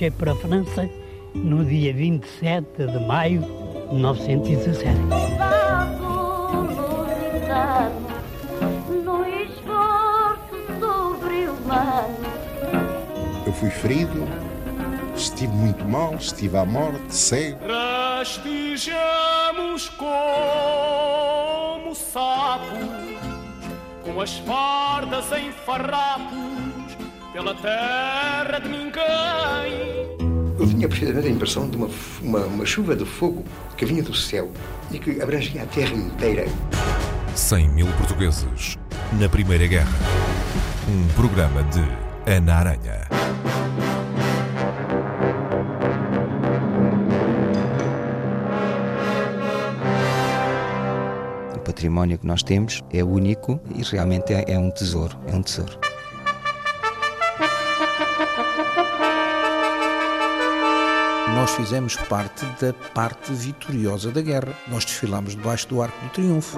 marchei para a França no dia 27 de maio de 1917. Eu fui ferido, estive muito mal, estive à morte, cego. Rastejamos como sapos, com as fardas em farrapos, pela terra de ninguém. Eu tinha precisamente a impressão de uma, uma, uma chuva de fogo que vinha do céu e que abrangia a terra inteira. 100 mil portugueses na Primeira Guerra. Um programa de Ana Aranha. O património que nós temos é único e realmente é, é um tesouro. É um tesouro. Nós fizemos parte da parte vitoriosa da guerra. Nós desfilámos debaixo do Arco do Triunfo.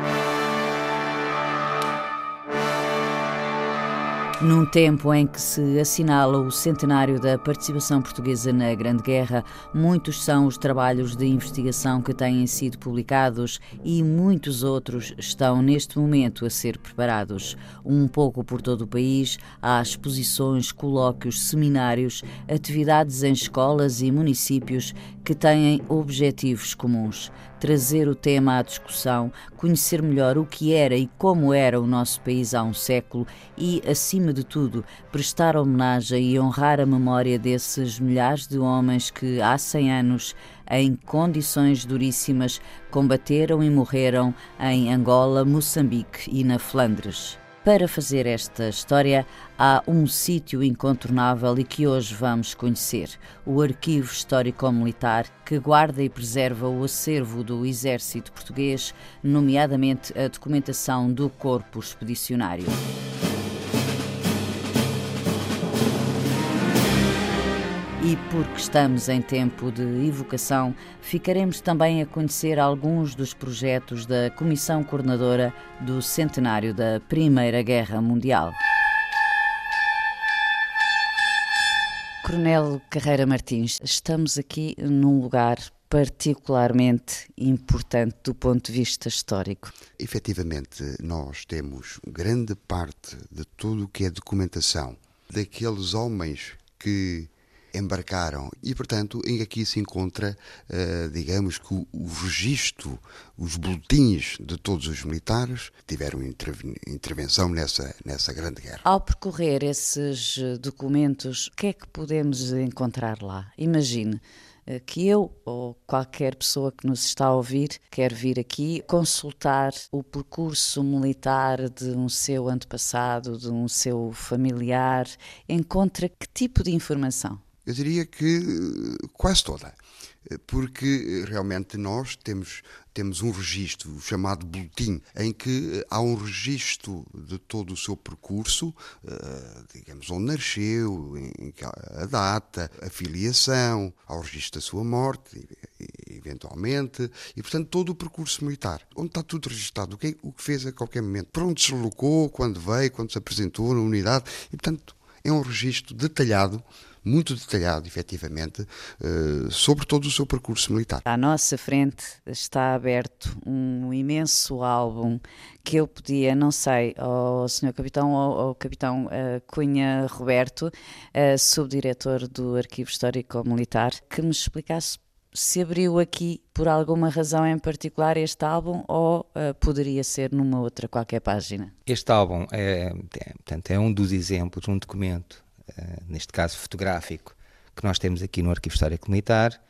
Num tempo em que se assinala o centenário da participação portuguesa na Grande Guerra, muitos são os trabalhos de investigação que têm sido publicados e muitos outros estão neste momento a ser preparados. Um pouco por todo o país, há exposições, colóquios, seminários, atividades em escolas e municípios que têm objetivos comuns trazer o tema à discussão, conhecer melhor o que era e como era o nosso país há um século e, acima de tudo, prestar homenagem e honrar a memória desses milhares de homens que há 100 anos, em condições duríssimas, combateram e morreram em Angola, Moçambique e na Flandres. Para fazer esta história, há um sítio incontornável e que hoje vamos conhecer: o Arquivo Histórico-Militar, que guarda e preserva o acervo do Exército Português, nomeadamente a documentação do Corpo Expedicionário. E porque estamos em tempo de evocação, ficaremos também a conhecer alguns dos projetos da Comissão Coordenadora do Centenário da Primeira Guerra Mundial. Coronel Carreira Martins, estamos aqui num lugar particularmente importante do ponto de vista histórico. Efetivamente, nós temos grande parte de tudo o que é documentação daqueles homens que embarcaram e, portanto, aqui se encontra, uh, digamos que o, registro, os boletins de todos os militares tiveram intervenção nessa, nessa grande guerra. Ao percorrer esses documentos, o que é que podemos encontrar lá? Imagine eh, que eu ou qualquer pessoa que nos está a ouvir quer vir aqui consultar o percurso militar de um seu antepassado, de um seu familiar, encontra que tipo de informação? Eu diria que eh, quase toda. Eh, porque eh, realmente nós temos, temos um registro chamado boletim, em que há um registro de todo o seu percurso, digamos, onde nasceu, a data, a filiação, ao registro da sua morte, eventualmente, e portanto todo o percurso militar, onde está tudo registado, o que, que fez a qualquer momento, para onde se deslocou, quando veio, quando se apresentou na unidade, e portanto é um registro detalhado muito detalhado, efetivamente, eh, sobre todo o seu percurso militar. À nossa frente está aberto um imenso álbum que eu podia, não sei, ao Sr. Capitão ou ao Capitão uh, Cunha Roberto, uh, subdiretor do Arquivo Histórico Militar, que me explicasse se abriu aqui por alguma razão em particular este álbum ou uh, poderia ser numa outra qualquer página? Este álbum é, é, portanto, é um dos exemplos, um documento eh, neste caso fotográfico, que nós temos aqui no Arquivo Histórico Militar.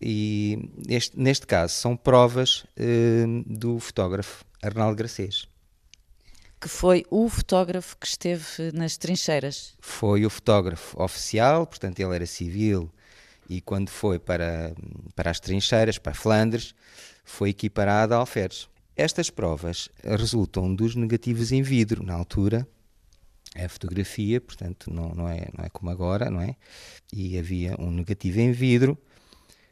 E este, neste caso são provas uh, do fotógrafo Arnaldo Gracês. Que foi o fotógrafo que esteve nas trincheiras. Foi o fotógrafo oficial, portanto ele era civil e quando foi para, para as trincheiras, para Flandres, foi equiparado a alferes. Estas provas resultam dos negativos em vidro, na altura, a fotografia, portanto não, não, é, não é como agora, não é? E havia um negativo em vidro,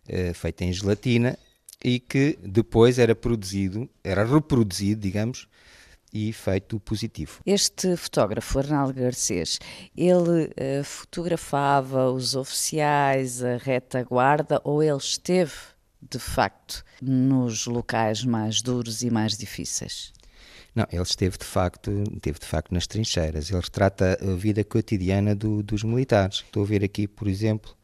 uh, feito em gelatina, e que depois era produzido, era reproduzido, digamos, e efeito positivo. Este fotógrafo, Arnaldo Garcês, ele uh, fotografava os oficiais, a retaguarda, ou ele esteve, de facto, nos locais mais duros e mais difíceis? Não, ele esteve de facto, esteve de facto nas trincheiras. Ele retrata a vida cotidiana do, dos militares. Estou a ver aqui, por exemplo,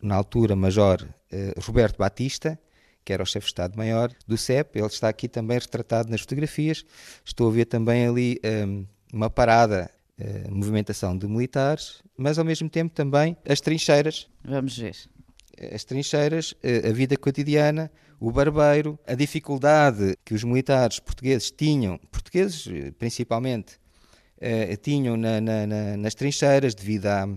na altura Major uh, Roberto Batista, que era o chefe de Estado-Maior do CEP. Ele está aqui também retratado nas fotografias. Estou a ver também ali um, uma parada, uh, movimentação de militares, mas ao mesmo tempo também as trincheiras. Vamos ver. As trincheiras, a vida cotidiana, o barbeiro, a dificuldade que os militares portugueses tinham, portugueses eh, principalmente, uh, tinham na, na, na, nas trincheiras devido à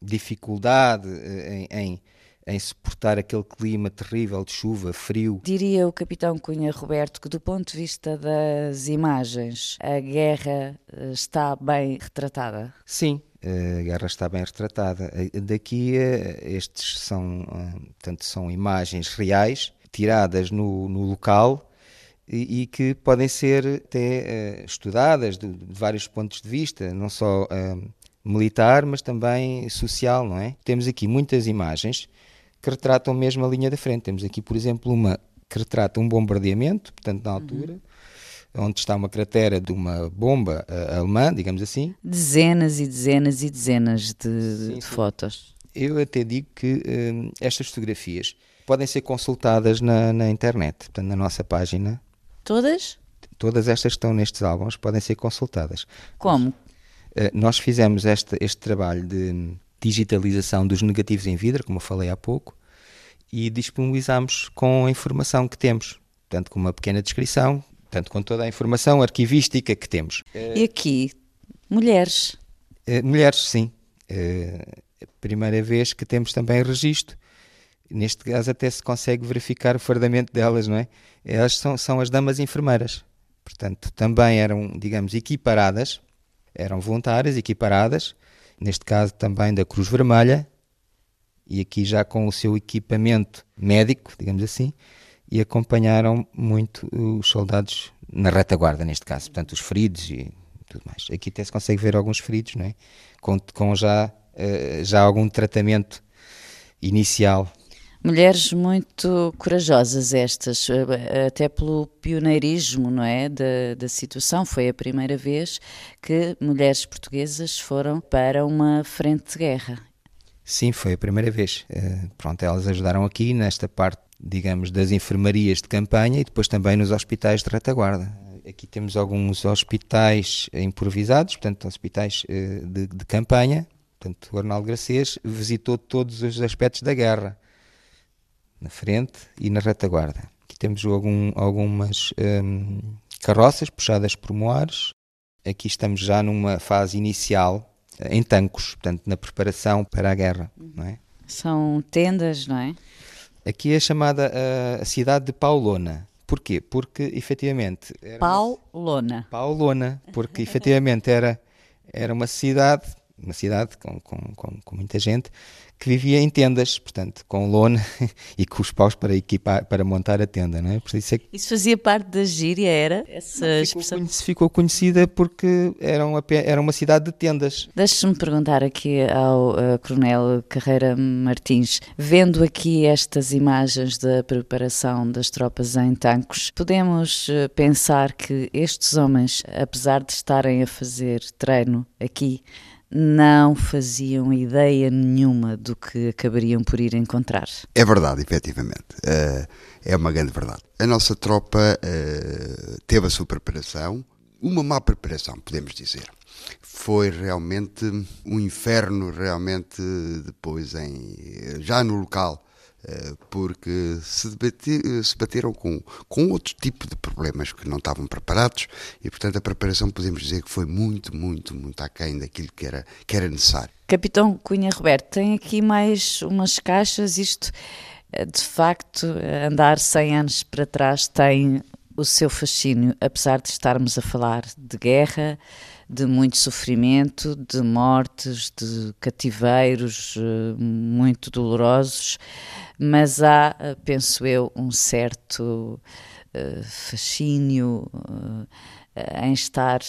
dificuldade em, em em suportar aquele clima terrível de chuva, frio. Diria o capitão Cunha Roberto que, do ponto de vista das imagens, a guerra eh, está bem retratada? Sim, a guerra está bem retratada. Daqui, estes são, portanto, são imagens reais, tiradas no, no local e, e, que podem ser até estudadas de, de, vários pontos de vista, não só militar, mas também social, não é? Temos aqui muitas imagens que retratam mesmo a linha da frente. Temos aqui, por exemplo, uma que retrata um bombardeamento, portanto, na altura, uhum. Onde está uma cratera de uma bomba uh, alemã, digamos assim. Dezenas e dezenas e dezenas de, sim, de sim. fotos. Eu até digo que uh, estas fotografias podem ser consultadas na, na internet, portanto, na nossa página. Todas? Todas estas que estão nestes álbuns podem ser consultadas. Como? Uh, nós fizemos este, este trabalho de digitalização dos negativos em vidro, como eu falei há pouco, e disponibilizamos com a informação que temos, tanto com uma pequena descrição, tanto com toda a informação arquivística que temos. E aqui, mulheres? Uh, mulheres, sim. Uh, primeira vez que temos também registro. Neste caso até se consegue verificar o fardamento delas, não é? Elas são, são as damas enfermeiras. Portanto, também eram, digamos, equiparadas, eram voluntárias, equiparadas, neste caso também da Cruz Vermelha, e aqui já com o seu equipamento médico, digamos assim, e acompanharam muito os soldados na retaguarda, neste caso, portanto, os feridos e tudo mais. Aqui até se consegue ver alguns feridos, não é? com, com já, uh, já algum tratamento inicial Mulheres muito corajosas estas, eh, até pelo pioneirismo, não é, da, da situação. Foi a primeira vez que mulheres portuguesas foram para uma frente de guerra. Sim, foi a primeira vez. Uh, pronto, elas ajudaram aqui nesta parte, digamos, das enfermarias de campanha e depois também nos hospitais de retaguarda. Aqui temos alguns hospitais improvisados, portanto, hospitais uh, de, de campanha. Portanto, o Arnaldo Gracês visitou todos os aspectos da guerra na frente e na retaguarda. Aqui temos algum, algumas um, carroças puxadas por moares. Aqui estamos já numa fase inicial eh, em tancos, portanto, na preparação para a guerra. Não é? São tendas, não é? Aqui é chamada a, a cidade de Paulona. Porquê? Porque efetivamente. Era Paulona. Paulona, porque efetivamente era, era uma cidade, uma cidade com, com, com, com muita gente, que vivia em tendas, portanto, com lona e com os paus para equipar, para montar a tenda, não é? Por isso, é que... isso fazia parte da gíria, era? Essa não, ficou, ficou, conhecida porque era uma, era uma cidade de tendas. Deixe-me perguntar aqui ao uh, Coronel Carreira Martins, vendo aqui estas imagens da preparação das tropas em tancos, podemos uh, pensar que estes homens, apesar de estarem a fazer treino aqui, não faziam ideia nenhuma do que acabariam por ir encontrar. É verdade, efetivamente. Eh, é uma grande verdade. A nossa tropa eh, teve a sua preparação, uma má preparação, podemos dizer. Foi realmente um inferno, realmente, depois, em, já no local porque se, se bateram com, com outro tipo de problemas que não estavam preparados e, portanto, a preparação podemos dizer que foi muito, muito, muito aquém daquilo que era, que era necessário. Capitão Cunha Roberto, tem aqui mais umas caixas, isto eh, de facto, andar 100 anos para trás tem o seu fascínio, apesar de estarmos a falar de guerra, de muito sofrimento, de mortes, de cativeiros eh, muito dolorosos, mas há, eh, penso eu, um certo uh, fascínio, em estar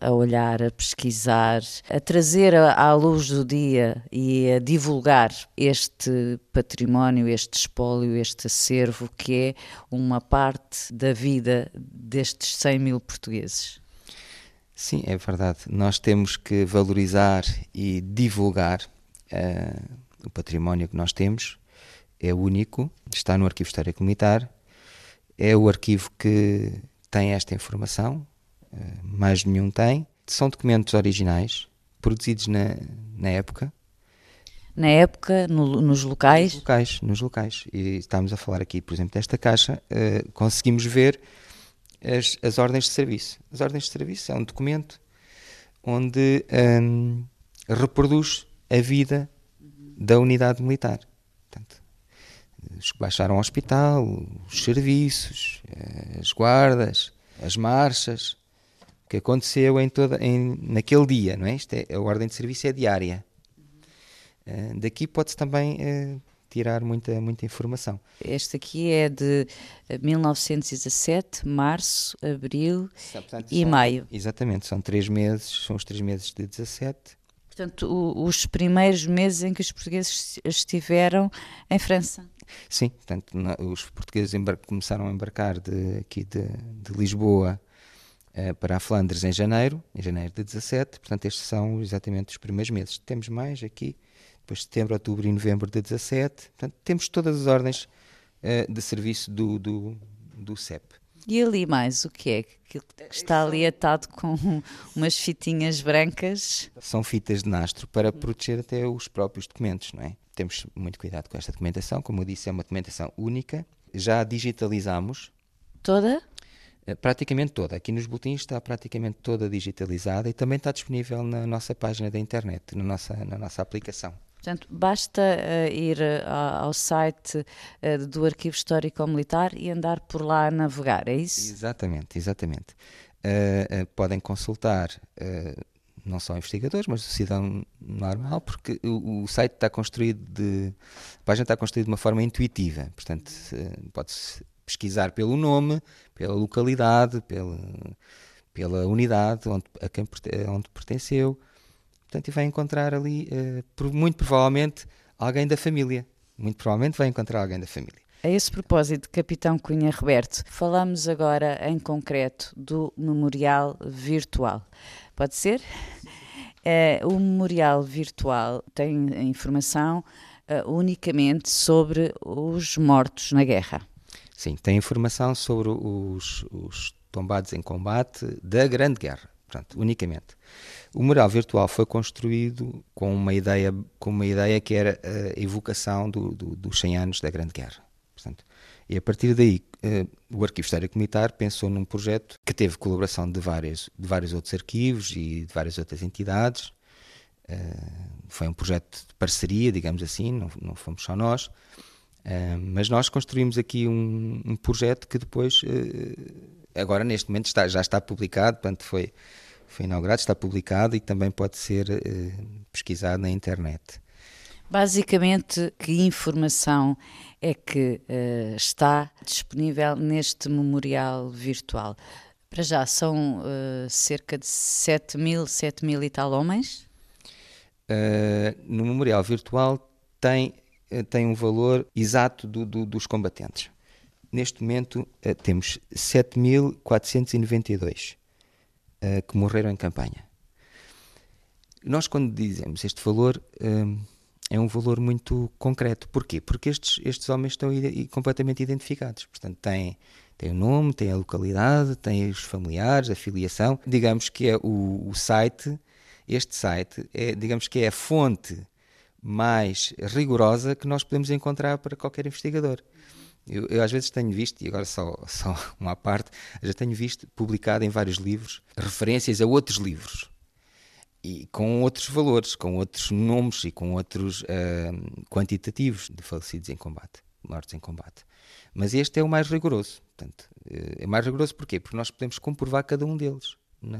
a, olhar, a pesquisar, a trazer à luz do dia e a divulgar este património, este espólio, este acervo que é uma parte da vida destes 100 mil portugueses? Sim, é verdade. Nós temos que valorizar e divulgar uh, o património que nós temos. É único, está no Arquivo Histórico Militar, é o arquivo que tem esta informação, uh, mais nenhum tem. São documentos originais, produzidos na, na época. Na época, no, nos locais? Nos locais, nos locais. E estamos a falar aqui, por exemplo, desta caixa, uh, conseguimos ver as, as ordens de serviço. As ordens de serviço é um documento onde um, reproduz a vida da unidade militar. Portanto, os que baixaram ao hospital, os serviços, as guardas, as marchas, o que aconteceu em toda, em, naquele dia, não é? Isto é, a ordem de serviço é diária. Uh, daqui pode-se também uh, tirar muita, muita informação. Este aqui é de 1917, março, abril Portanto, e são, maio. Exatamente, são três meses, são os três meses de 17. Portanto, o, os primeiros meses em que os portugueses estiveram em França. Sim, portanto, na, os portugueses começaram a embarcar de, aqui de, de Lisboa uh, para a Flandres em janeiro, em janeiro de 17, portanto estes são exatamente os primeiros meses. Temos mais aqui, depois setembro, outubro e novembro de 17. Portanto, temos todas as ordens uh, de serviço do, do, do CEP. E ali mais, o que é? Que está ali atado com umas fitinhas brancas? São fitas de nastro para proteger até os próprios documentos, não é? Temos muito cuidado com esta documentação, como eu disse, é uma documentação única. Já digitalizamos. Toda? Eh, praticamente toda. Aqui nos boletins está praticamente toda digitalizada e também está disponível na nossa página da internet, na nossa, na nossa aplicação. Portanto, basta uh, ir uh, ao site uh, do Arquivo Histórico Militar e andar por lá a navegar, é isso? Exatamente, exatamente. podem consultar não só investigadores, mas o cidadão normal, porque o, o, site está construído de. A página está construída de uma forma intuitiva, portanto, pode-se pesquisar pelo nome, pela localidade, pela, pela unidade onde, a quem onde pertenceu Portanto, e vai encontrar ali, uh, muito provavelmente, alguém da família. Muito provavelmente vai encontrar alguém da família. A esse propósito, Capitão Cunha Roberto, falamos agora em concreto do Memorial Virtual. Pode ser? Uh, o Memorial Virtual tem informação uh, unicamente sobre os mortos na guerra. Sim, tem informação sobre os, os tombados em combate da Grande Guerra, unicamente. O mural virtual foi construído com uma ideia, com uma ideia que era a evocação do, do, dos 100 anos da Grande Guerra. Portanto, e a partir daí, uh, o Arquivo Histórico Militar pensou num projeto que teve colaboração de, várias, de vários outros arquivos e de várias outras entidades. Uh, foi um projeto de parceria, digamos assim, não, não fomos só nós. Uh, mas nós construímos aqui um, um projeto que depois, agora neste momento está, já está publicado, portanto foi foi inaugurado, está publicado e também pode ser uh, pesquisado na internet. Basicamente, que informação é que uh, está disponível neste memorial virtual? Para já, são uh, cerca de 7 mil, 7 mil e tal homens? no memorial virtual tem, tem um valor exato do, do, dos combatentes. Neste momento temos 7.492 uh, que morreram em campanha. Nós, quando dizemos este valor, uh, é um valor muito concreto. Porquê? Porque estes, estes homens estão completamente identificados. Portanto, têm, têm o nome, têm a localidade, têm os familiares, a filiação. Digamos que é o, o site, este site, é, digamos que é a fonte mais rigorosa que nós podemos encontrar para qualquer investigador. Eu, eu, às vezes tenho visto, e agora só, só uma parte, já tenho visto publicado em vários livros referências a outros livros e com outros valores, com outros nomes e com outros uh, quantitativos de falecidos em combate, mortos em combate. Mas este é o mais rigoroso. Portanto, eh, é mais rigoroso porquê? Porque nós podemos comprovar cada um deles. Na...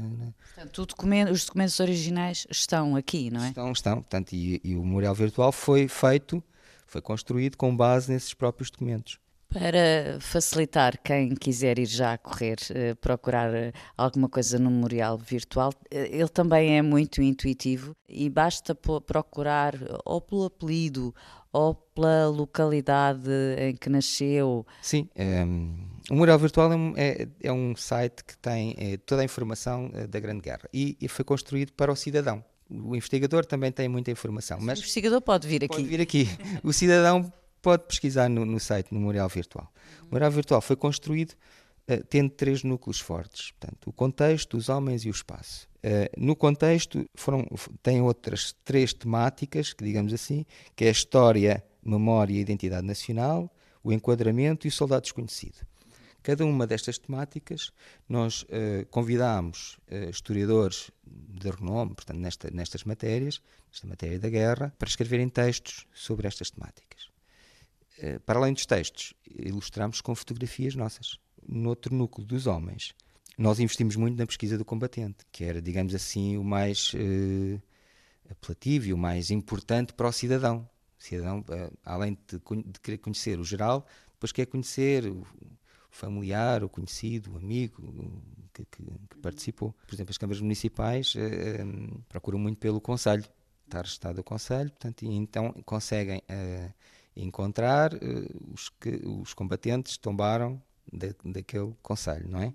Portanto, documento, os documentos originais estão aqui, não é? Estão, estão. Portanto, e, e o memorial virtual foi feito, foi construído com base nesses próprios documentos. Para facilitar quem quiser ir já a correr, eh, procurar eh, alguma coisa no memorial virtual, eh, ele também é muito intuitivo e basta procurar ou pelo apelido ou pela localidade em que nasceu. Sim, um, ehm, o Memorial Virtual é um, é, é um site que tem é, toda a informação da Grande Guerra e, e foi construído para o cidadão o investigador também tem muita informação. Mas o investigador pode vir aqui. Pode vir aqui. O cidadão pode pesquisar no, no site, no Memorial Virtual. O Memorial Virtual foi construído uh, tendo três núcleos fortes. Portanto, o contexto, os homens e o espaço. Uh, no contexto, foram, tem outras três temáticas, que digamos assim, que é a história, memória e identidade nacional, o enquadramento e o soldado desconhecido. Cada uma destas temáticas, nós uh, convidámos uh, historiadores de renome, portanto, nesta, nestas matérias, nesta matéria da guerra, para escreverem textos sobre estas temáticas. Eh, para além dos textos, ilustramos com fotografias nossas. No outro núcleo dos homens, nós investimos muito na pesquisa do combatente, que era, digamos assim, o mais uh, apelativo e o mais importante para o cidadão. O cidadão, uh, além de, de, querer conhecer o geral, depois quer conhecer o familiar, o conhecido, o amigo que, que, que participou. Por exemplo, as câmaras municipais uh, procuram muito pelo Conselho, estar registado o Conselho, portanto, e então conseguem encontrar uh, os, que, os combatentes tombaram de, daquele conselho, não é?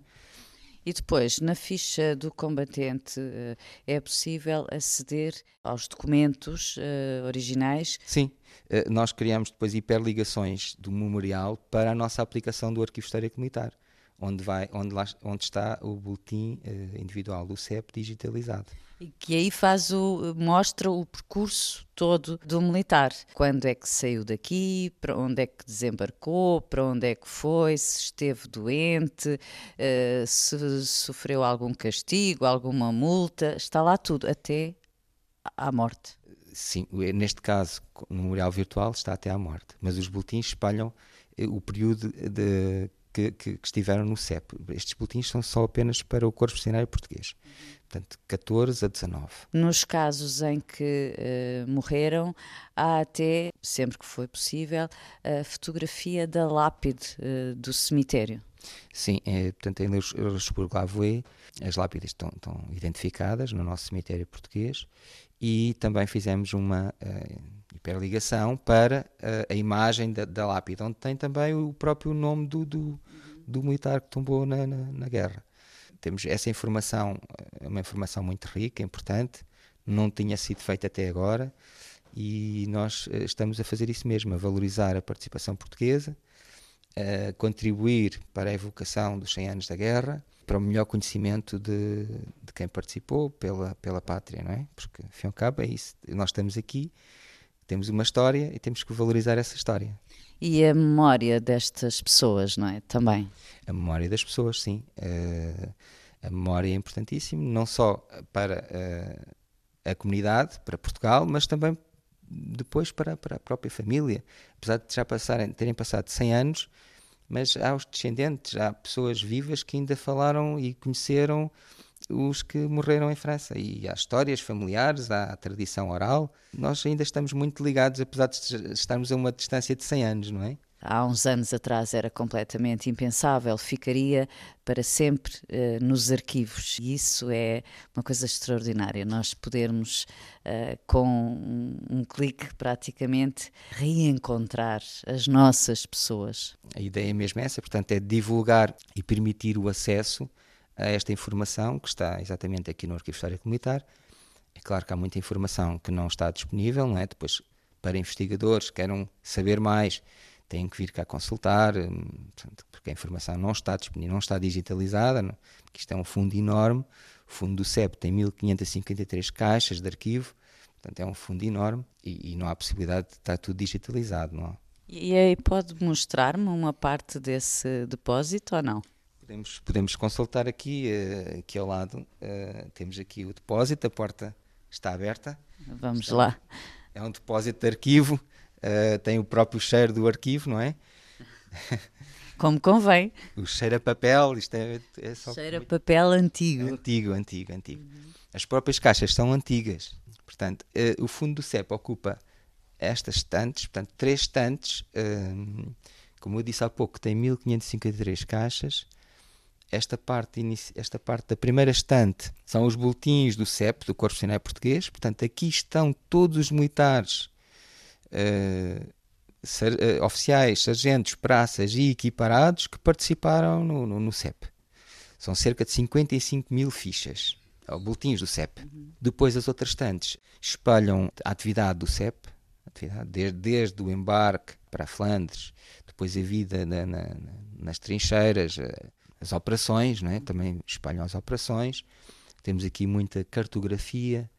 E depois, na ficha do combatente, uh, é possível aceder aos documentos uh, originais? Sim, nós criamos depois hiperligações do memorial para a nossa aplicação do Arquivo Histórico Militar onde, vai, onde, lá, onde está o boletim uh, individual do CEP digitalizado. E que aí faz o, mostra o percurso todo do militar. Quando é que saiu daqui, para onde é que desembarcou, para onde é que foi, se esteve doente, uh, se sofreu algum castigo, alguma multa, está lá tudo, até à morte. Sim, neste caso, no memorial virtual está até à morte, mas os boletins espalham eh, o período de que, que, que, estiveram no CEP. Estes boletins são só apenas para o Corpo Funcionário Português. Portanto, 14 a 19. Nos casos em que uh, morreram, há até, sempre que foi possível, a fotografia da lápide uh, do cemitério. Sim, é, portanto, em Lusburgo-Lavoie, as lápides estão, estão, identificadas no nosso cemitério português e também fizemos uma. Uh, hiperligação para a, a imagem da, da, lápide, onde tem também o próprio nome do, do, do militar que tombou na, na, na, guerra. Temos essa informação, é uma informação muito rica, importante, não tinha sido feita até agora e nós eh, estamos a fazer isso mesmo, a valorizar a participação portuguesa, a contribuir para a evocação dos 100 anos da guerra, para o melhor conhecimento de, de quem participou pela, pela pátria, não é? Porque, afinal cabo, é isso. Nós estamos aqui temos uma história e temos que valorizar essa história. E a memória destas pessoas, não é? Também. A memória das pessoas, sim. Uh, a memória é importantíssima, não só para uh, a comunidade, para Portugal, mas também depois para, para a própria família. Apesar de já passarem, terem passado 100 anos, mas há os descendentes, há pessoas vivas que ainda falaram e conheceram os que morreram em França. E há histórias familiares, há a tradição oral. Nós ainda estamos muito ligados, apesar de estarmos a uma distância de 100 anos, não é? Há uns anos atrás era completamente impensável, ficaria para sempre uh, nos arquivos. E isso é uma coisa extraordinária, nós podermos, uh, com um, um, clique praticamente, reencontrar as nossas pessoas. A ideia é mesmo essa, portanto, é divulgar e permitir o acesso a esta informação que está exatamente aqui no Arquivo Histórico Militar. É claro que há muita informação que não está disponível, não é? Depois, para investigadores que queiram saber mais, têm que vir cá consultar, hum, porque a informação não está disponível, não está digitalizada, não, porque isto é um fundo enorme. O fundo do CEP tem 1553 caixas de arquivo, portanto é um fundo enorme e, e não há possibilidade de estar tudo digitalizado, não é? E aí pode mostrar-me uma parte desse depósito ou não? Podemos, podemos consultar aqui, uh, aqui ao lado. Uh, temos aqui o depósito, a porta está aberta. Vamos está, lá. É um depósito de arquivo, uh, tem o próprio cheiro do arquivo, não é? Como convém. O cheiro a papel, isto é, é só. Cheiro a papel antigo. Antigo, antigo, antigo. As próprias caixas são antigas. Portanto, o fundo do CEP ocupa estas estantes, portanto, três estantes como eu disse há pouco, tem 1553 caixas. Esta parte, esta parte da primeira estante são os boletins do CEP, do Corpo Nacional Português. Portanto, aqui estão todos os militares, uh, ser, uh, oficiais, sargentos, praças e equiparados que participaram no, no, no CEP. São cerca de 55 mil fichas, ou boletins do CEP. Uhum. Depois, as outras estantes espalham a atividade do CEP, atividade desde, desde o embarque para a Flandres, depois a vida na, na, nas trincheiras, eh, as operações, não é? também espalham as operações. Temos aqui muita cartografia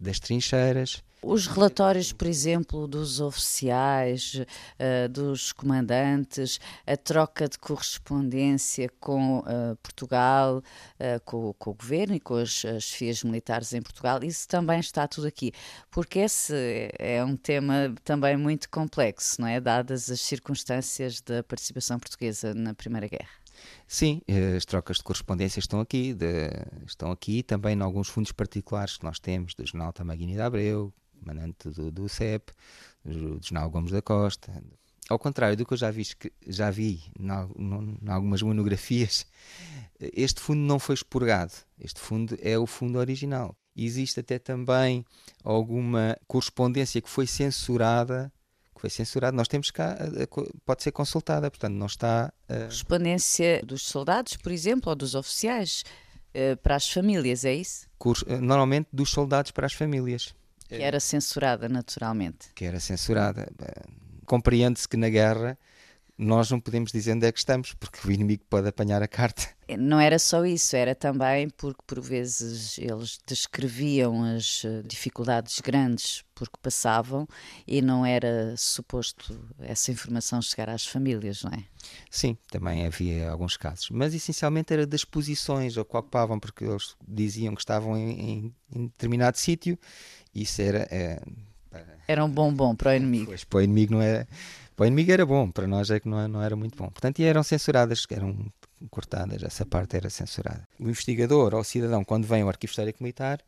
das trincheiras. Os relatórios, por exemplo, dos oficiais, uh, dos comandantes, a troca de correspondência com uh, Portugal, uh, com, com, o governo e com as, as FIAs militares em Portugal, isso também está tudo aqui. Porque esse é um tema também muito complexo, não é? Dadas as circunstâncias da participação portuguesa na Primeira Guerra. Sim, eh, as trocas de correspondência estão aqui, de, estão aqui também em alguns fundos particulares que nós temos, do Jornal Tamaguini de Abreu, manante do, do CEP, do, Jornal Gomes da Costa. Ao contrário do que eu já vi, já vi em algumas monografias, este fundo não foi expurgado. Este fundo é o fundo original. Existe até também alguma correspondência que foi censurada que foi censurado, nós temos cá, pode ser consultada, portanto não está... Uh... Correspondência dos soldados, por exemplo, ou dos oficiais uh, para as famílias, é isso? Eh, normalmente dos soldados para as famílias. Que era censurada, naturalmente. Que era censurada. Compreende-se que na guerra nós não podemos dizer onde é que estamos, porque o inimigo pode apanhar a carta. Não era só isso, era também porque por vezes eles descreviam as eh, dificuldades grandes porque passavam e não era suposto essa informação chegar às famílias, não é? Sim, também havia alguns casos, mas essencialmente era das posições ao que ocupavam, porque eles diziam que estavam em, em, determinado sítio, isso era. É, era um bombom para o inimigo. Pois, para o inimigo não era para o inimigo era bom, para nós é que não, não era muito bom. Portanto, eram censuradas, eram cortadas, essa parte era censurada. O investigador ou o cidadão, quando vem ao Arquivo Histórico Militar,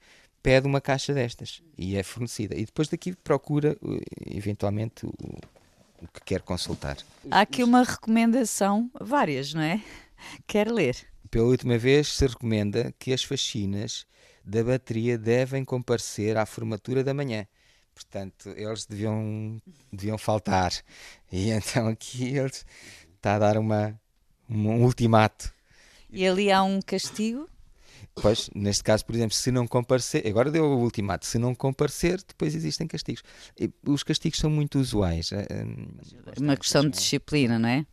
pede uma caixa destas e é fornecida. E depois daqui procura, eventualmente, o, o que quer consultar. Há aqui uma recomendação, várias, não é? Quer ler. Pela última vez se recomenda que as faxinas da bateria devem comparecer à formatura da manhã. Portanto, eles deviam, deviam faltar. E então aqui eles está a dar uma, um ultimato. E ali há um castigo? Pois, neste caso, por exemplo, se não comparecer, agora deu o ultimato, se não comparecer, depois existem castigos. E os castigos são muito usuais. É uma questão de disciplina, não é?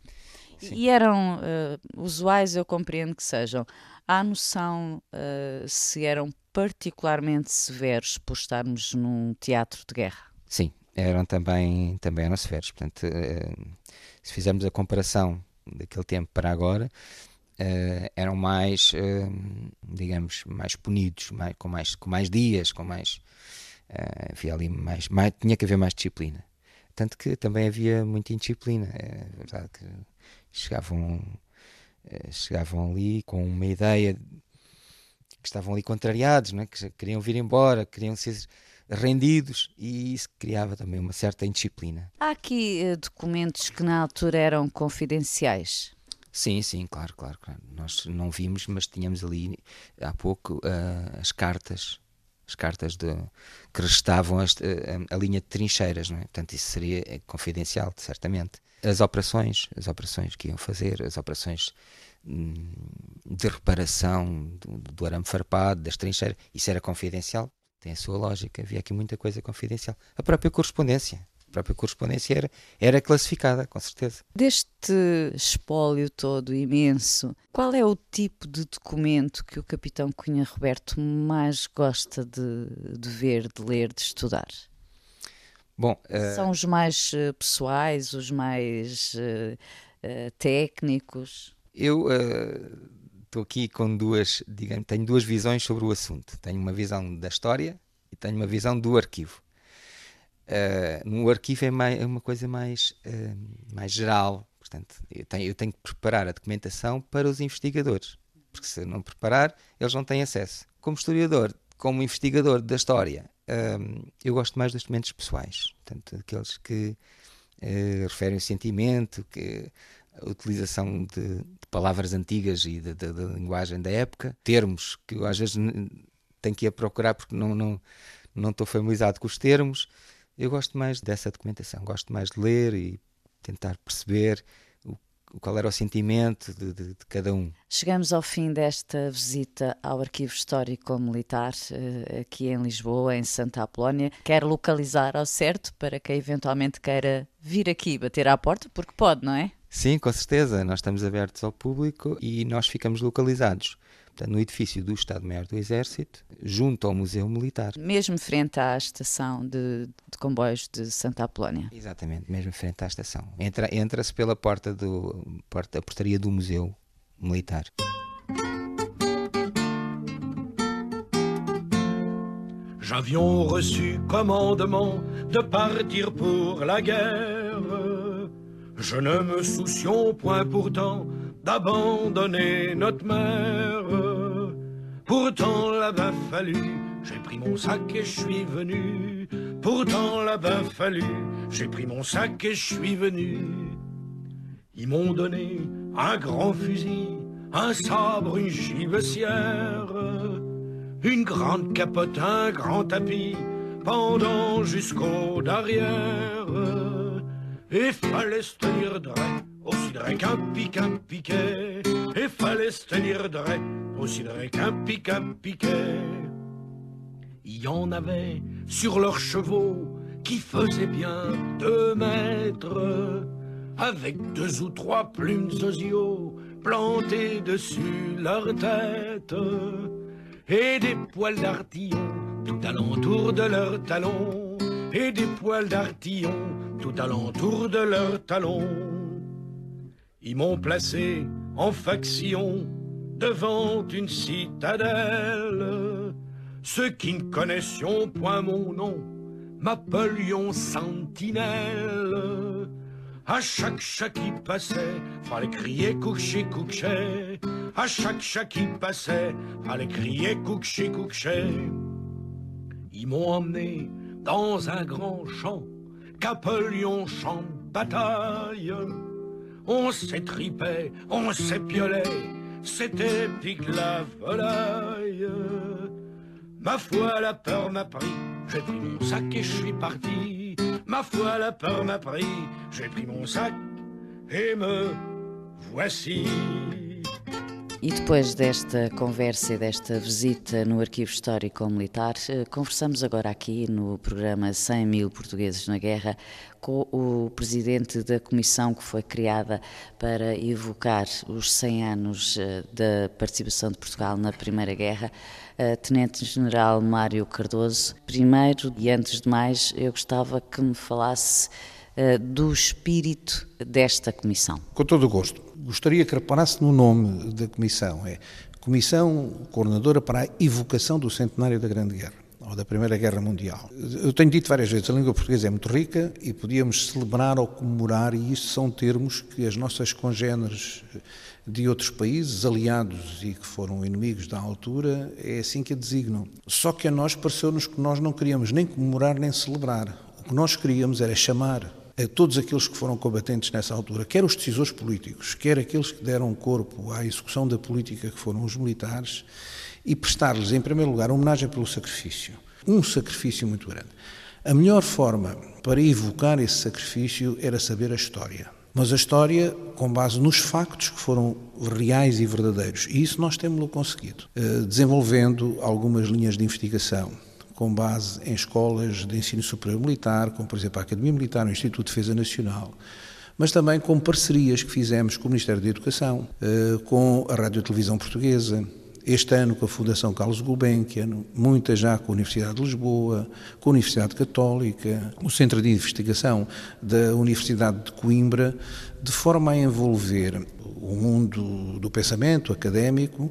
Sim. E eram uh, usuais, eu compreendo que sejam. Há noção uh, se eram particularmente severos por estarmos num teatro de guerra? Sim, eram também, também eram severos. Portanto, uh, se fizermos a comparação daquele tempo para agora, eram mais, digamos, mais punidos, mais, com, mais, com mais dias, com mais. havia ali mais, mais. Tinha que haver mais disciplina. Tanto que também havia muita indisciplina. É verdade que chegavam, chegavam ali com uma ideia que estavam ali contrariados, é? que queriam vir embora, queriam ser rendidos e isso criava também uma certa indisciplina. Há aqui uh, documentos que na altura eram confidenciais? Sim, sim, claro, claro, claro. Nós não vimos, mas tínhamos ali há pouco uh, as cartas, as cartas de, que restavam a, linha de trincheiras, não é? Portanto, isso seria eh, confidencial, certamente. As operações, as operações que iam fazer, as operações hum, de reparação do, do arame farpado, das trincheiras, isso era confidencial, tem a sua lógica, havia aqui muita coisa confidencial. A própria correspondência, a própria correspondência era, era classificada, com certeza. Deste espólio todo imenso, qual é o tipo de documento que o capitão Cunha Roberto mais gosta de, de ver, de ler, de estudar? Bom, uh... São os mais uh, pessoais, os mais uh, técnicos? Eu estou aqui com duas, digamos, tenho duas visões sobre o assunto. Tenho uma visão da história e tenho uma visão do arquivo. No arquivo é, mais, é, uma coisa mais, mais geral, portanto, eu tenho, eu tenho que preparar a documentação para os investigadores, porque se não preparar, eles não têm acesso. Como historiador, como investigador da história, uh, eu gosto mais dos documentos pessoais, portanto, aqueles que uh, referem o sentimento, que a utilização de, de palavras antigas e da linguagem da época, termos que eu às vezes tenho que ir procurar porque não, não, não estou familiarizado com os termos. Eu gosto mais dessa documentação, gosto mais de ler e tentar perceber qual era o sentimento de, de, de, cada um. Chegamos ao fim desta visita ao Arquivo Histórico Militar, eh, aqui em Lisboa, em Santa Apolónia. Quer localizar ao certo para quem eventualmente queira vir aqui bater à porta, porque pode, não é? Sim, com certeza. Nós estamos abertos ao público e nós ficamos localizados portanto, no edifício do Estado-Maior do Exército, junto ao Museu Militar. Mesmo frente à estação de, de comboios de Santa Apolónia. Exatamente, mesmo frente à estação. Entra-se entra pela porta do porta, portaria do Museu Militar. J'avions reçu commandement de partir pour la guerre. Je ne me soucions point pourtant d'abandonner notre mère. Pourtant là-bas fallu, j'ai pris mon sac et je suis venu. Pourtant là-bas fallu, j'ai pris mon sac et je suis venu. Ils m'ont donné un grand fusil, un sabre, une gibecière, une grande capote, un grand tapis, pendant jusqu'au derrière. Et fallait se tenir droit aussi droit qu'un pic, un piquet. Et fallait se tenir droit, aussi droit qu'un pic, un piquet. Il y en avait sur leurs chevaux qui faisaient bien deux mètres, avec deux ou trois plumes osios plantées dessus leur tête, et des poils d'artillon tout alentour de leurs talons, et des poils d'artillon tout alentour de leurs talons. Ils m'ont placé en faction devant une citadelle. Ceux qui ne connaissions point mon nom m'appelions sentinelle. À chaque chat qui passait, fallait crier coucher, coucher. À chaque chat qui passait, fallait crier coucher, coucher. Ils m'ont emmené dans un grand champ qu'appelions champ de bataille on s'étripait, on s'épiolait, c'était pique la volaille. Ma foi, la peur m'a pris, j'ai pris mon sac et je suis parti. Ma foi, la peur m'a pris, j'ai pris mon sac et me voici. E depois desta conversa e desta visita no Arquivo Histórico Militar, eh, conversamos agora aqui no programa 100 mil portugueses na guerra com o presidente da comissão que foi criada para evocar os 100 anos eh, da participação de Portugal na Primeira Guerra, Tenente-General Mário Cardoso. Primeiro e antes de mais, eu gostava que me falasse eh, do espírito desta comissão. Com todo o gosto. Gostaria que reparasse no nome da comissão. É Comissão Coordenadora para a Evocação do Centenário da Grande Guerra ou da Primeira Guerra Mundial. Eu tenho dito várias vezes, a língua portuguesa é muito rica e podíamos celebrar ou comemorar, e isto são termos que as nossas congêneres de outros países, aliados e que foram inimigos da altura, é assim que a designam. Só que a nós pareceu-nos que nós não queríamos nem comemorar nem celebrar. O que nós queríamos era chamar a todos aqueles que foram combatentes nessa altura, quer os decisores políticos, quer aqueles que deram corpo à execução da política, que foram os militares, e prestar-lhes, em primeiro lugar, homenagem pelo sacrifício. Um sacrifício muito grande. A melhor forma para evocar esse sacrifício era saber a história. Mas a história com base nos factos que foram reais e verdadeiros. E isso nós temos-lo conseguido, eh, desenvolvendo algumas linhas de investigação com base em escolas de ensino superior militar, como por exemplo a Academia Militar, o Instituto de Defesa Nacional, mas também com parcerias que fizemos com o Ministério da Educação, eh, com a Rádio Televisão Portuguesa, este ano com a Fundação Carlos Gulbenkian, muitas já com a Universidade de Lisboa, com a Universidade Católica, o Centro de Investigação da Universidade de Coimbra, de forma a envolver o mundo do pensamento académico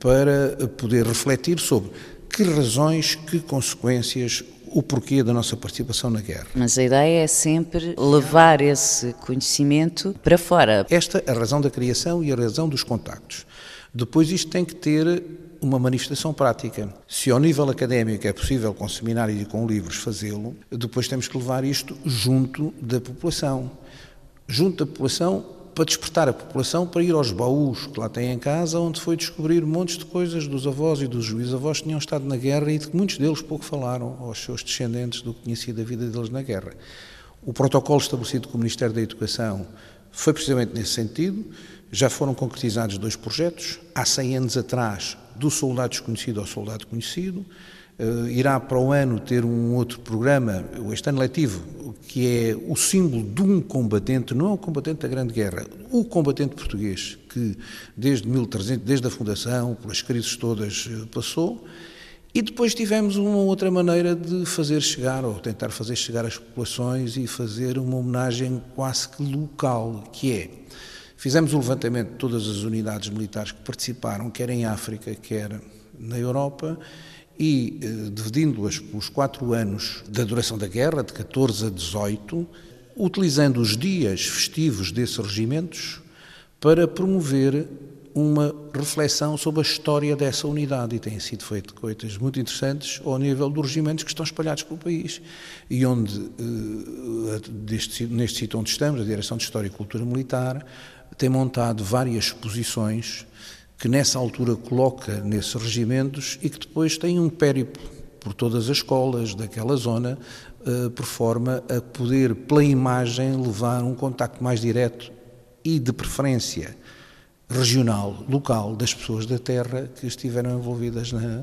para poder refletir sobre que razões, que consequências, o porquê da nossa participação na guerra. Mas a ideia é sempre levar esse conhecimento para fora. Esta é a razão da criação e a razão dos contactos. Depois isto tem que ter uma manifestação prática. Se ao nível académico é possível com seminários e com livros fazê-lo, depois temos que levar isto junto da população. Junto da população para despertar a população para ir aos baús que lá têm em casa, onde foi descobrir montes de coisas dos avós e dos juízes-avós que tinham estado na guerra e de que muitos deles pouco falaram aos seus descendentes do que tinha sido a vida deles na guerra. O protocolo estabelecido com o Ministério da Educação foi precisamente nesse sentido. Já foram concretizados dois projetos. Há 100 anos atrás, do soldado desconhecido ao soldado conhecido. Uh, irá para o ano ter um outro programa, este ano letivo, que é o símbolo de um combatente, não é um combatente da Grande Guerra, o combatente português que desde 1300, desde a fundação, pelas crises todas, eh, passou. E depois tivemos uma outra maneira de fazer chegar, ou tentar fazer chegar às populações e fazer uma homenagem quase que local, que é, fizemos o levantamento de todas as unidades militares que participaram, quer em África, quer na Europa, e, eh, dividindo-as pelos quatro anos da duração da guerra, de 14 a 18, utilizando os dias festivos desses regimentos para promover uma reflexão sobre a história dessa unidade. E têm sido feitas coisas muito interessantes ao nível dos regimentos que estão espalhados pelo país e onde, eh, neste sítio onde estamos, a Direção de História e Cultura Militar, tem montado várias exposições que nessa altura coloca nesses regimentos e que depois tem um périplo por todas as escolas daquela zona, uh, por forma a poder, pela imagem, levar um contacto mais direto e, de preferência, regional, local, das pessoas da terra que estiveram envolvidas na,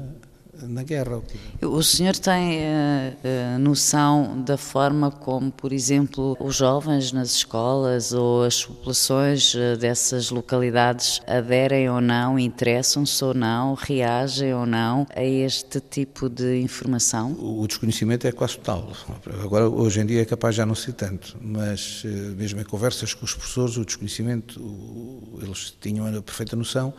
na guerra. O senhor tem uh, noção da forma como, por exemplo, os jovens nas escolas ou as populações uh, dessas localidades aderem ou não, interessam-se ou não, reagem ou não a este tipo de informação? O desconhecimento é quase total. Agora, hoje em dia é capaz já não ser tanto, mas mesmo em conversas com os professores, o desconhecimento, eles tinham a perfeita noção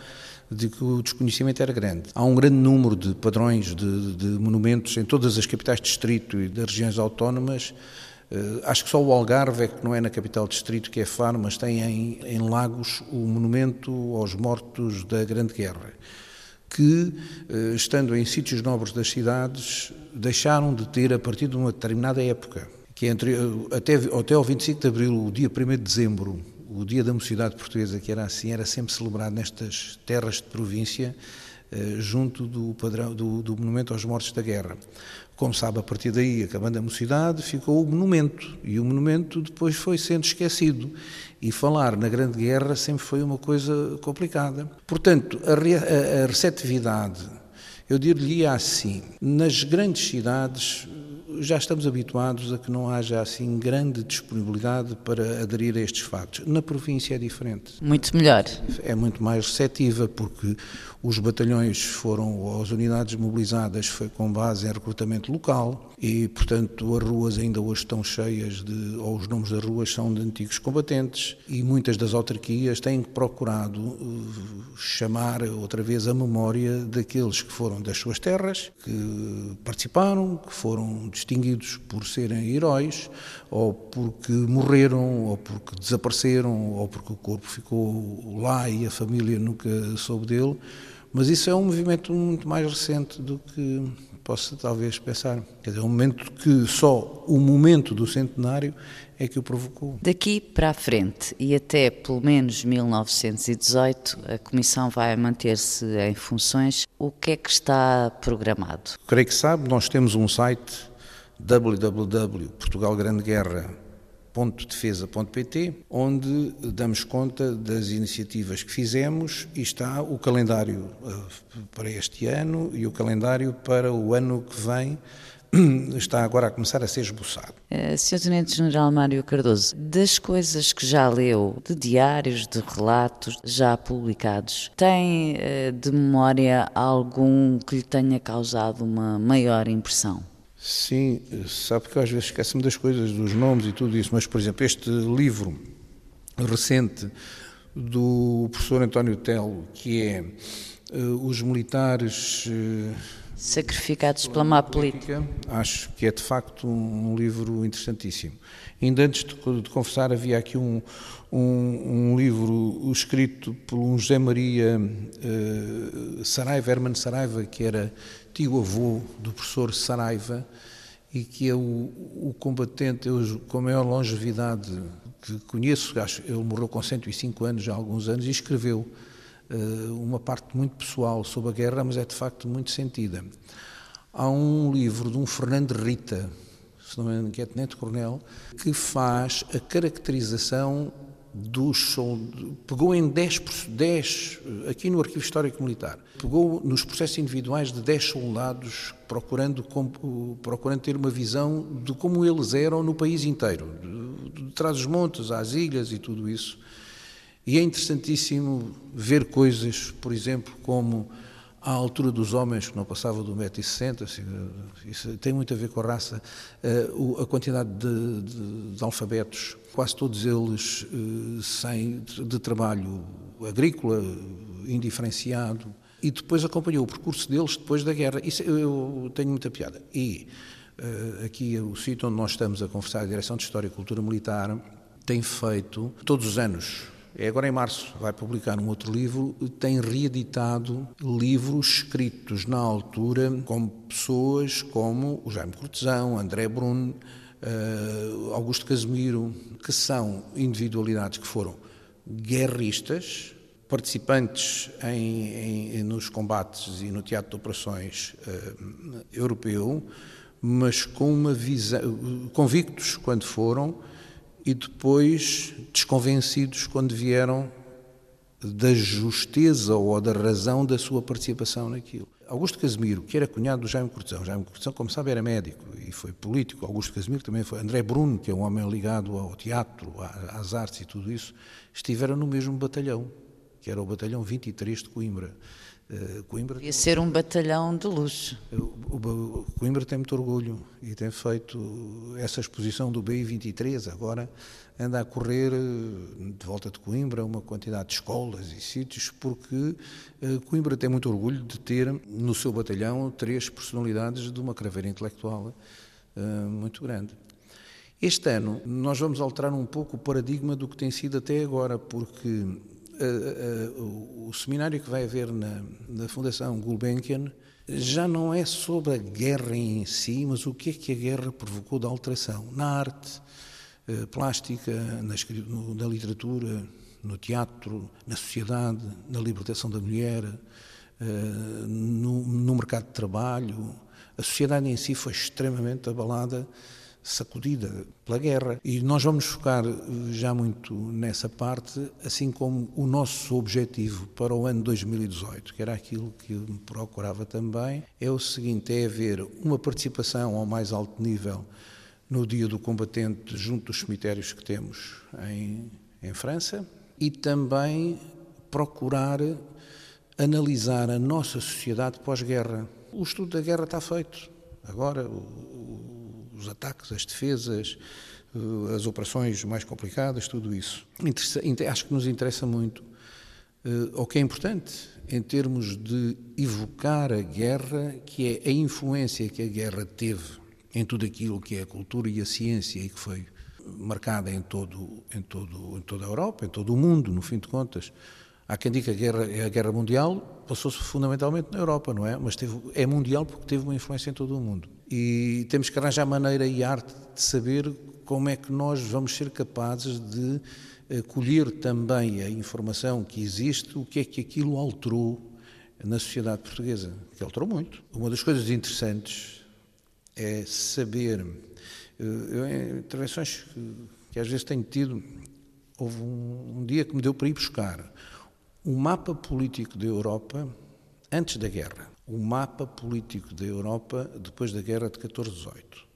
de que o desconhecimento era grande. Há um grande número de padrões de, de monumentos em todas as capitais de distrito e das regiões autónomas. Uh, acho que só o Algarve é que não é na capital distrito, que é Faro, mas tem em, em Lagos o monumento aos mortos da Grande Guerra, que, uh, estando em sítios nobres das cidades, deixaram de ter a partir de uma determinada época, que é entre, até, até ao 25 de Abril, o dia 1 de Dezembro, o Dia da Mocidade Portuguesa, que era assim, era sempre celebrado nestas terras de província, eh, junto do, padrão, do, do, Monumento aos Mortos da Guerra. Como sabe, a partir daí, acabando a mocidade, ficou o monumento, e o monumento depois foi sendo esquecido. E falar na Grande Guerra sempre foi uma coisa complicada. Portanto, a, a, a receptividade, eu diria assim, nas grandes cidades já estamos habituados a que não haja assim grande disponibilidade para aderir a estes factos. Na província é diferente. Muito melhor. É muito mais receptiva, porque os batalhões foram, ou as unidades mobilizadas, foi com base em recrutamento local e, portanto, as ruas ainda hoje estão cheias de, ou os nomes das ruas são de antigos combatentes e muitas das autarquias têm procurado uh, chamar outra vez a memória daqueles que foram das suas terras, que participaram, que foram distinguidos por serem heróis, ou porque morreram, ou porque desapareceram, ou porque o corpo ficou lá e a família nunca soube dele. Mas isso é um movimento muito mais recente do que possa talvez pensar. Quer dizer, é um momento que só o momento do centenário é que o provocou. Daqui para a frente e até pelo menos 1918, a Comissão vai manter-se em funções. O que é que está programado? Creio que sabe, nós temos um site www.portugalgrandeguerra.defesa.pt, onde damos conta das iniciativas que fizemos e está o calendário eh, para este ano e o calendário para o ano que vem está agora a começar a ser esboçado. Uh, Sr. Tenente-General Mário Cardoso, das coisas que já leu, de diários, de relatos já publicados, tem uh, de memória algum que lhe tenha causado uma maior impressão? Sim, sabe que eu às vezes esqueço-me das coisas, dos nomes e tudo isso, mas, por exemplo, este livro recente do professor António Telo, que é uh, Os Militares uh, Sacrificados pela má política. Acho que é de facto um, livro interessantíssimo. Ainda antes de, de confessar, havia aqui um, um, um, livro escrito por um José Maria uh, Saraiva, Herman Saraiva, que era tio-avô do professor Saraiva, e que é o, o combatente eu, com a maior longevidade que conheço, acho, ele morreu com 105 anos, há alguns anos, e escreveu uh, uma parte muito pessoal sobre a guerra, mas é de facto muito sentida. Há um livro de um Fernando Rita, se não me engano, que é tenente-coronel, que faz a caracterização dos pegou em 10, 10, aqui no Arquivo Histórico Militar, pegou nos processos individuais de 10 soldados procurando, procurando ter uma visão de como eles eram no país inteiro, de, de trás dos montes, às ilhas e tudo isso. E é interessantíssimo ver coisas, por exemplo, como à altura dos homens, que não passava do 1,60m, assim, isso tem muito a ver com a raça, eh, a quantidade de, de, de alfabetos, quase todos eles eh, sem, de trabalho agrícola, indiferenciado, e depois acompanhou o percurso deles depois da guerra. Isso eu tenho muita piada. E eh, aqui o sítio onde nós estamos a conversar, a Direção de História e Cultura Militar, tem feito, todos os anos, é agora em março, vai publicar um outro livro, tem reeditado livros escritos na altura com pessoas como o Jaime Cortesão, André Bruno, uh, Augusto Casemiro, que são individualidades que foram guerristas, participantes em, em, nos combates e no teatro de operações uh, europeu, mas com uma visão, convictos quando foram, e depois desconvencidos quando vieram da justeza ou da razão da sua participação naquilo. Augusto Casemiro, que era cunhado do Jaime Cortesão, Jaime Cortesão, como sabe, era médico e foi político. Augusto Casemiro também foi. André Bruno, que é um homem ligado ao teatro, às artes e tudo isso, estiveram no mesmo batalhão, que era o batalhão 23 de Coimbra. Uh, Coimbra Devia ser um batalhão de luxo. O, Coimbra tem muito orgulho e tem feito essa exposição do BI-23, agora anda a correr eh, de volta de Coimbra uma quantidade de escolas e sítios, porque uh, Coimbra tem muito orgulho de ter no seu batalhão três personalidades de uma craveira intelectual muito grande. Este ano nós vamos alterar um pouco o paradigma do que tem sido até agora, porque uh, uh, o seminário que vai haver na, na Fundação Gulbenkian já não é sobre a guerra em si, mas o que é que a guerra provocou de alteração na arte uh, plástica, na, no, na, literatura, no teatro, na sociedade, na libertação da mulher, no, no mercado de trabalho. A sociedade em si foi extremamente abalada sacudida pela guerra. E nós vamos focar eh, já muito nessa parte, assim como o nosso objetivo para o ano 2018, que era aquilo que eu procurava também, é o seguinte: é haver uma participação ao mais alto nível no Dia do Combatente junto dos cemitérios que temos em, em França e também procurar analisar a nossa sociedade pós-guerra. O estudo da guerra está feito. Agora, os ataques, as defesas, eh, as operações mais complicadas, tudo isso. Acho que nos interessa muito. Eh, o que é importante em termos de evocar a guerra, que é a influência que a guerra teve em tudo aquilo que é a cultura e a ciência e que foi marcada em todo, em todo, em toda a Europa, em todo o mundo, no fim de contas. Há quem diga que a guerra, a guerra mundial passou-se fundamentalmente na Europa, não é? Mas teve, é mundial porque teve uma influência em todo o mundo. E temos que arranjar maneira e arte de saber como é que nós vamos ser capazes de eh, colher também a informação que existe, o que é que aquilo alterou na sociedade portuguesa, que alterou muito. Uma das coisas interessantes é saber, eh, eu, em intervenções que, que às vezes tenho tido, houve um, um dia que me deu para ir buscar o mapa político da Europa antes da guerra, o mapa político da Europa depois da guerra de 14-18,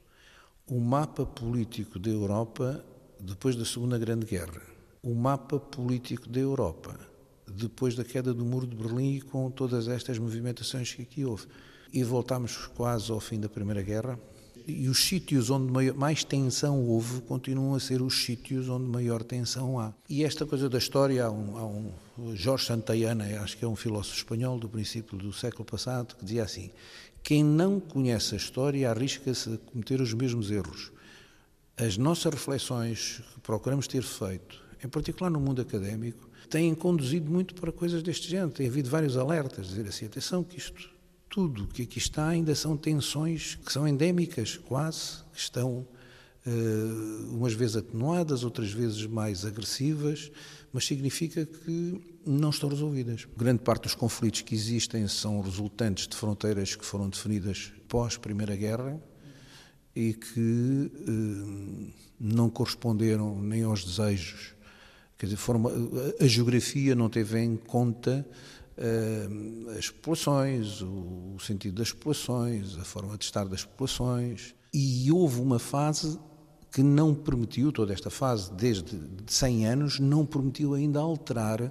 o mapa político da Europa depois da Segunda Grande Guerra, o mapa político da Europa depois da queda do Muro de Berlim e com todas estas movimentações que aqui houve. E voltámos quase ao fim da Primeira Guerra. E os sítios onde maior, mais tensão houve continuam a ser os sítios onde maior tensão há. E esta coisa da história, há um, há um Jorge Santayana, acho que é um filósofo espanhol do princípio do século passado, que dizia assim: quem não conhece a história arrisca-se a cometer os mesmos erros. As nossas reflexões que procuramos ter feito, em particular no mundo académico, têm conduzido muito para coisas deste género. Tem havido vários alertas, dizer assim, atenção que isto, tudo que aqui está ainda são tensões que são endémicas, quase, que estão uh, umas vezes atenuadas, outras vezes mais agressivas, mas significa que não estão resolvidas. Grande parte dos conflitos que existem são resultantes de fronteiras que foram definidas pós Primeira Guerra e que uh, não corresponderam nem aos desejos Quer dizer, a geografia não teve em conta as populações, o, sentido das populações, a forma de estar das populações. E houve uma fase que não permitiu, toda esta fase, desde de 100 anos, não permitiu ainda alterar,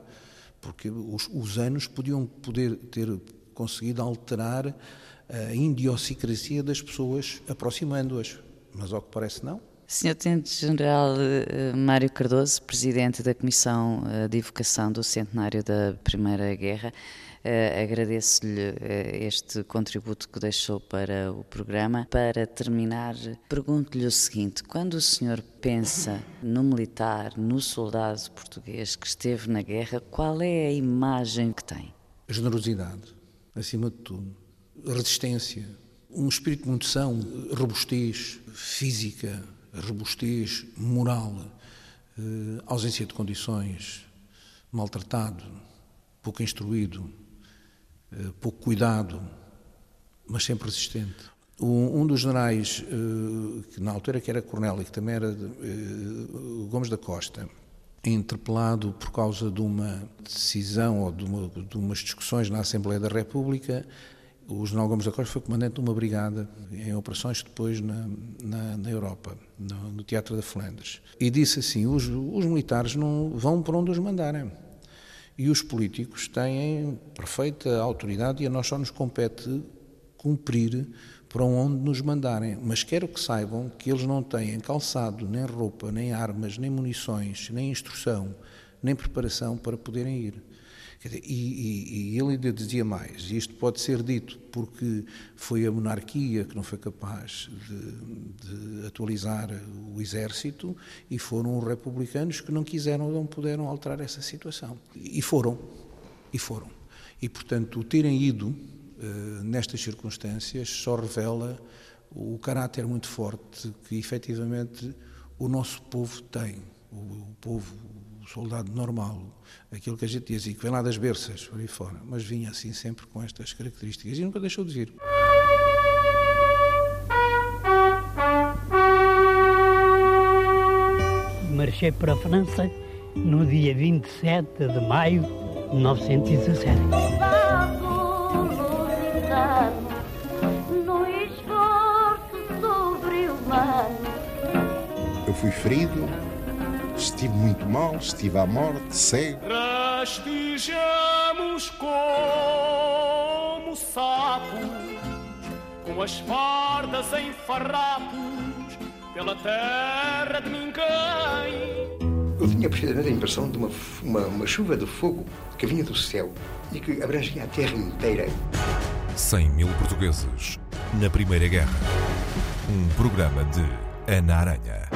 porque os, os anos podiam poder ter conseguido alterar a idiosincrasia das pessoas, aproximando-as. Mas ao que parece não. Sr. Tenente-General eh, Mário Cardoso, Presidente da Comissão eh, de Evocação do Centenário da Primeira Guerra, eh, agradeço-lhe este contributo que deixou para o programa. Para terminar, pergunto-lhe o seguinte: quando o senhor pensa no militar, no soldado português que esteve na guerra, qual é a imagem que tem? Generosidade, acima de tudo, resistência, um espírito muito são, robustez física, robustez moral, eh, ausência de condições, maltratado, pouco instruído, eh, pouco cuidado, mas sempre resistente. Um, dos generais, eh, que na altura que era coronel e que também era Gomes da Costa, interpelado por causa de uma decisão ou de, uma, de umas discussões na Assembleia da República, o general Gomes da Costa foi comandante de uma brigada em operações depois na, na, na Europa, no, no, Teatro da Flandres. E disse assim: os, os militares não vão por onde os mandarem. E os políticos têm perfeita autoridade e a nós só nos compete cumprir para onde nos mandarem. Mas quero que saibam que eles não têm calçado, nem roupa, nem armas, nem munições, nem instrução, nem preparação para poderem ir. Dizer, e, e, e, ele ainda dizia mais, e isto pode ser dito porque foi a monarquia que não foi capaz de, de atualizar o exército e foram os republicanos que não quiseram ou não puderam alterar essa situação. E foram, e foram. E, portanto, terem ido uh, nestas circunstâncias só revela o caráter muito forte que, efetivamente, o nosso povo tem. O, o povo soldado normal, aquilo que a gente dizia, que vem lá das berças, por aí fora, mas vinha assim sempre com estas características e nunca deixou de vir. Marchei para a França no dia 27 de maio de 1917. Eu fui ferido estive muito mal, estive à morte, cego. Rastejamos como sapos, com as fardas em farrapos, pela terra de ninguém. Eu tinha precisamente a impressão de uma, uma, uma chuva de fogo que vinha do céu e que abrangia a terra inteira. 100 mil portugueses na Primeira Guerra. Um programa de Ana Aranha.